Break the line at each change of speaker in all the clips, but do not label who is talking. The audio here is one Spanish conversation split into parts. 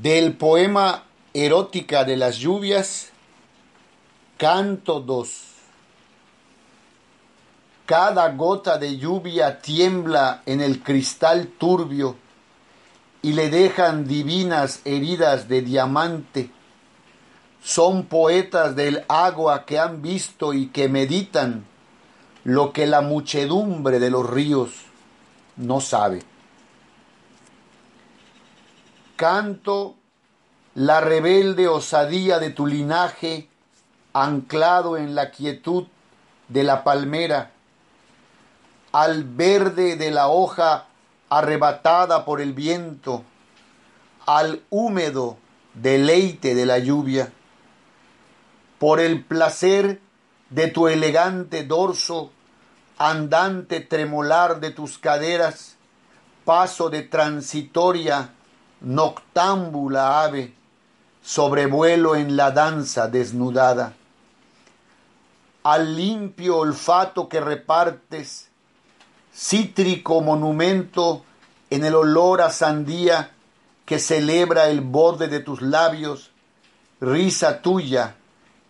del poema Erótica de las lluvias, canto 2. Cada gota de lluvia tiembla en el cristal turbio y le dejan divinas heridas de diamante. Son poetas del agua que han visto y que meditan lo que la muchedumbre de los ríos no sabe canto la rebelde osadía de tu linaje anclado en la quietud de la palmera, al verde de la hoja arrebatada por el viento, al húmedo deleite de la lluvia, por el placer de tu elegante dorso, andante tremolar de tus caderas, paso de transitoria noctámbula ave, sobrevuelo en la danza desnudada. Al limpio olfato que repartes, cítrico monumento en el olor a sandía que celebra el borde de tus labios, risa tuya,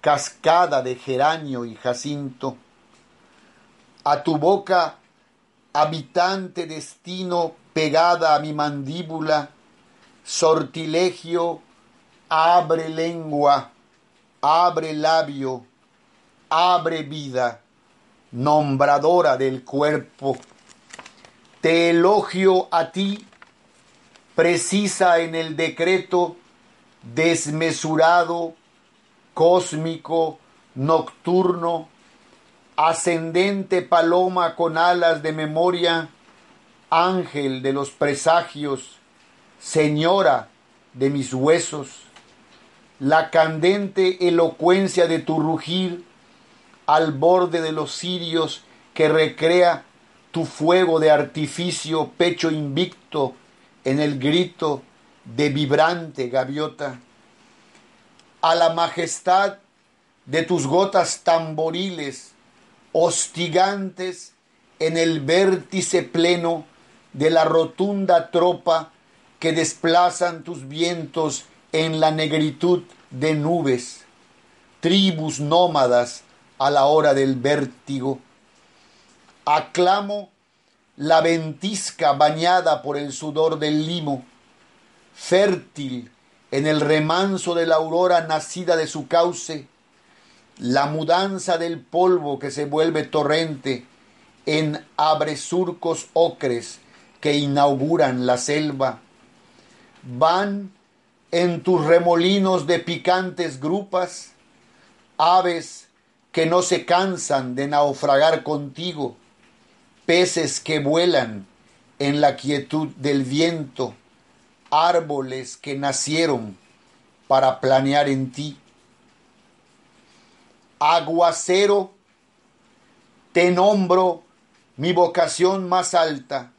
cascada de geranio y jacinto. A tu boca, habitante destino pegada a mi mandíbula, sortilegio, abre lengua, abre labio, abre vida, nombradora del cuerpo. Te elogio a ti, precisa en el decreto, desmesurado, cósmico, nocturno, ascendente paloma con alas de memoria, ángel de los presagios, Señora de mis huesos, la candente elocuencia de tu rugir al borde de los cirios que recrea tu fuego de artificio, pecho invicto en el grito de vibrante gaviota, a la majestad de tus gotas tamboriles, hostigantes en el vértice pleno de la rotunda tropa que desplazan tus vientos en la negritud de nubes, tribus nómadas a la hora del vértigo. Aclamo la ventisca bañada por el sudor del limo, fértil en el remanso de la aurora nacida de su cauce, la mudanza del polvo que se vuelve torrente en abresurcos ocres que inauguran la selva, van en tus remolinos de picantes grupas, aves que no se cansan de naufragar contigo, peces que vuelan en la quietud del viento, árboles que nacieron para planear en ti. Aguacero, te nombro mi vocación más alta,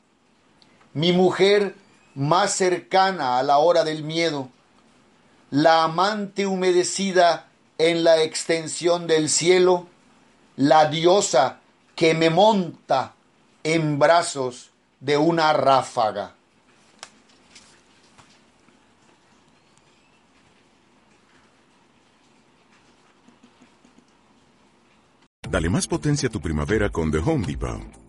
mi mujer más cercana a la hora del miedo, la amante humedecida en la extensión del cielo, la diosa que me monta en brazos de una ráfaga.
Dale más potencia a tu primavera con The Home Depot.